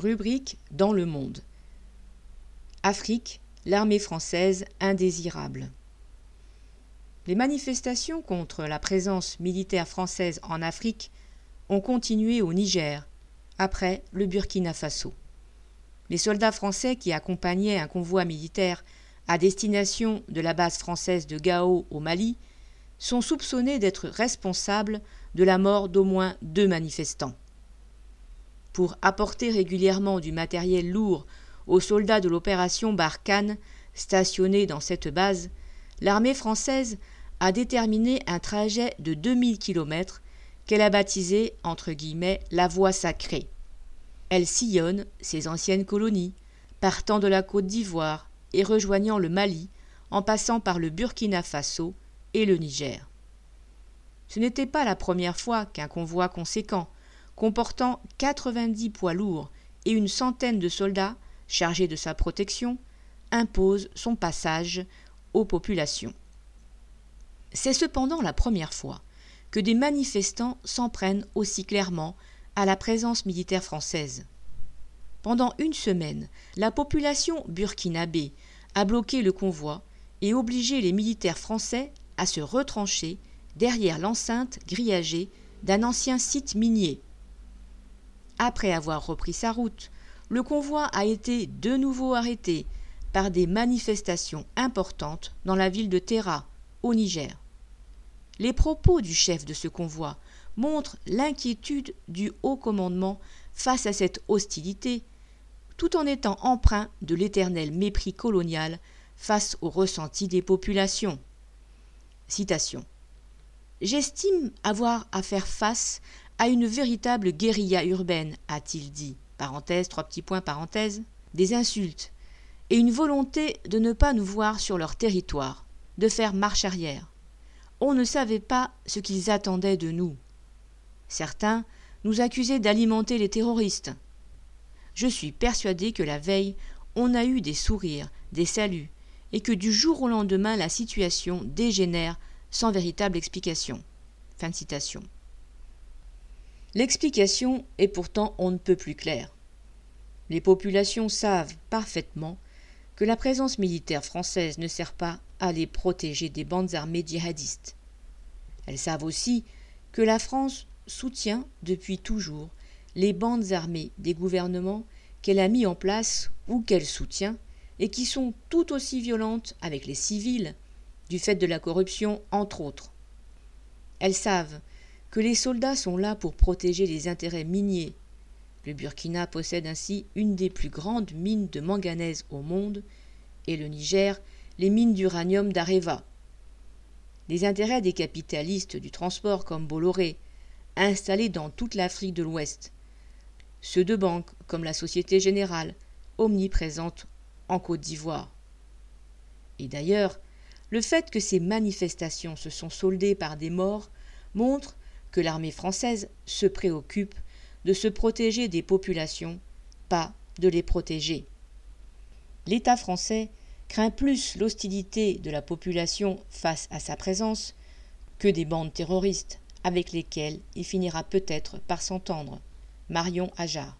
Rubrique Dans le monde. Afrique, l'armée française indésirable. Les manifestations contre la présence militaire française en Afrique ont continué au Niger, après le Burkina Faso. Les soldats français qui accompagnaient un convoi militaire à destination de la base française de Gao au Mali sont soupçonnés d'être responsables de la mort d'au moins deux manifestants. Pour apporter régulièrement du matériel lourd aux soldats de l'opération Barkhane stationnés dans cette base, l'armée française a déterminé un trajet de 2000 km qu'elle a baptisé la voie sacrée. Elle sillonne ses anciennes colonies, partant de la côte d'Ivoire et rejoignant le Mali en passant par le Burkina Faso et le Niger. Ce n'était pas la première fois qu'un convoi conséquent, comportant 90 poids lourds et une centaine de soldats chargés de sa protection, impose son passage aux populations. C'est cependant la première fois que des manifestants s'en prennent aussi clairement à la présence militaire française. Pendant une semaine, la population burkinabé a bloqué le convoi et obligé les militaires français à se retrancher derrière l'enceinte grillagée d'un ancien site minier. Après avoir repris sa route, le convoi a été de nouveau arrêté par des manifestations importantes dans la ville de Terra, au Niger. Les propos du chef de ce convoi montrent l'inquiétude du haut commandement face à cette hostilité, tout en étant empreint de l'éternel mépris colonial face au ressenti des populations. Citation. J'estime avoir à faire face à une véritable guérilla urbaine, a-t-il dit. Trois points. Des insultes et une volonté de ne pas nous voir sur leur territoire, de faire marche arrière. On ne savait pas ce qu'ils attendaient de nous. Certains nous accusaient d'alimenter les terroristes. Je suis persuadé que la veille, on a eu des sourires, des saluts, et que du jour au lendemain la situation dégénère sans véritable explication. Fin de citation. L'explication est pourtant on ne peut plus claire. Les populations savent parfaitement que la présence militaire française ne sert pas à les protéger des bandes armées djihadistes. Elles savent aussi que la France soutient depuis toujours les bandes armées des gouvernements qu'elle a mis en place ou qu'elle soutient et qui sont tout aussi violentes avec les civils, du fait de la corruption entre autres. Elles savent que les soldats sont là pour protéger les intérêts miniers. Le Burkina possède ainsi une des plus grandes mines de manganèse au monde, et le Niger les mines d'uranium d'Areva. Les intérêts des capitalistes du transport comme Bolloré, installés dans toute l'Afrique de l'Ouest, ceux de banques comme la Société Générale, omniprésente en Côte d'Ivoire. Et d'ailleurs, le fait que ces manifestations se sont soldées par des morts montre que l'armée française se préoccupe de se protéger des populations, pas de les protéger. L'État français craint plus l'hostilité de la population face à sa présence que des bandes terroristes avec lesquelles il finira peut-être par s'entendre. Marion Ajar.